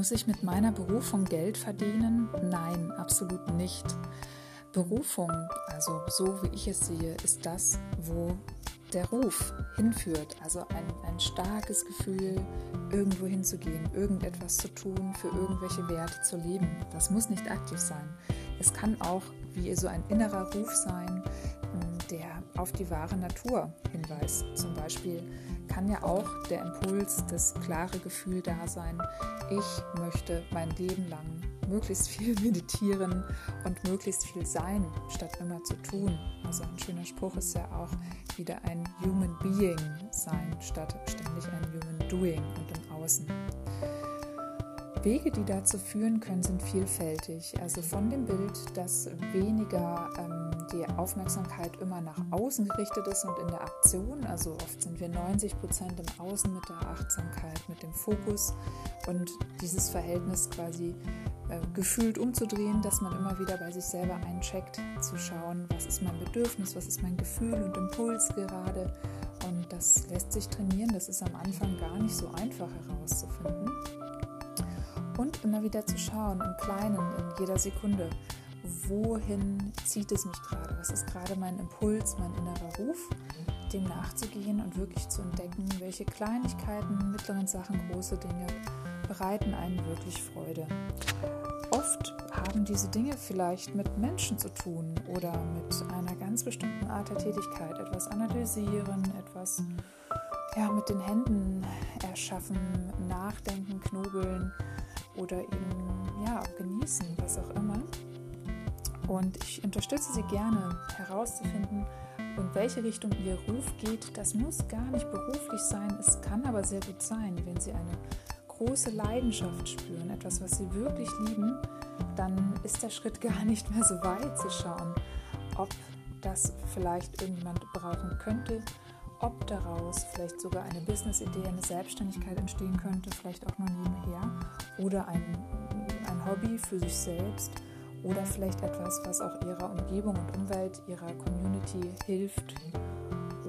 Muss ich mit meiner Berufung Geld verdienen? Nein, absolut nicht. Berufung, also so wie ich es sehe, ist das, wo der Ruf hinführt. Also ein, ein starkes Gefühl, irgendwo hinzugehen, irgendetwas zu tun, für irgendwelche Werte zu leben. Das muss nicht aktiv sein. Es kann auch wie so ein innerer Ruf sein, auf die wahre Natur hinweist. Zum Beispiel kann ja auch der Impuls, das klare Gefühl da sein, ich möchte mein Leben lang möglichst viel meditieren und möglichst viel sein, statt immer zu tun. Also ein schöner Spruch ist ja auch wieder ein Human Being sein, statt ständig ein Human Doing und im Außen. Wege, die dazu führen können, sind vielfältig. Also von dem Bild, dass weniger ähm, die Aufmerksamkeit immer nach außen gerichtet ist und in der Aktion. Also oft sind wir 90 Prozent im Außen mit der Achtsamkeit, mit dem Fokus und dieses Verhältnis quasi äh, gefühlt umzudrehen, dass man immer wieder bei sich selber eincheckt, zu schauen, was ist mein Bedürfnis, was ist mein Gefühl und Impuls gerade. Und das lässt sich trainieren. Das ist am Anfang gar nicht so einfach herauszufinden und immer wieder zu schauen, im Kleinen, in jeder Sekunde, wohin zieht es mich gerade, was ist gerade mein Impuls, mein innerer Ruf, dem nachzugehen und wirklich zu entdecken, welche Kleinigkeiten, mittleren Sachen, große Dinge bereiten einen wirklich Freude. Oft haben diese Dinge vielleicht mit Menschen zu tun oder mit einer ganz bestimmten Art der Tätigkeit, etwas analysieren, etwas ja, mit den Händen erschaffen, nachdenken, knobeln, oder eben ja, genießen, was auch immer. Und ich unterstütze Sie gerne herauszufinden, in welche Richtung Ihr Ruf geht. Das muss gar nicht beruflich sein, es kann aber sehr gut sein, wenn Sie eine große Leidenschaft spüren, etwas, was Sie wirklich lieben, dann ist der Schritt gar nicht mehr so weit zu schauen, ob das vielleicht irgendjemand brauchen könnte, ob daraus vielleicht sogar eine Business-Idee, eine Selbstständigkeit entstehen könnte, vielleicht auch nur nebenher, oder ein, ein Hobby für sich selbst oder vielleicht etwas, was auch ihrer Umgebung und Umwelt, ihrer Community hilft.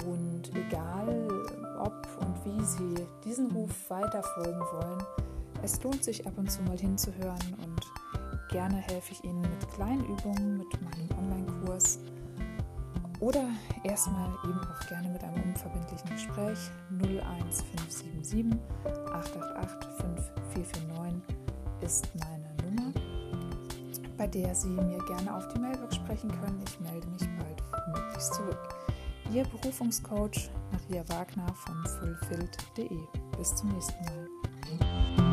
Und egal ob und wie sie diesen Ruf weiterfolgen wollen, es lohnt sich ab und zu mal hinzuhören und gerne helfe ich Ihnen mit kleinen Übungen, mit meinem Online-Kurs oder erstmal eben auch gerne Gespräch 01577 888 5449 ist meine Nummer, bei der Sie mir gerne auf die Mailbox sprechen können. Ich melde mich bald möglichst zurück. Ihr Berufungscoach Maria Wagner von fulfilled.de. Bis zum nächsten Mal.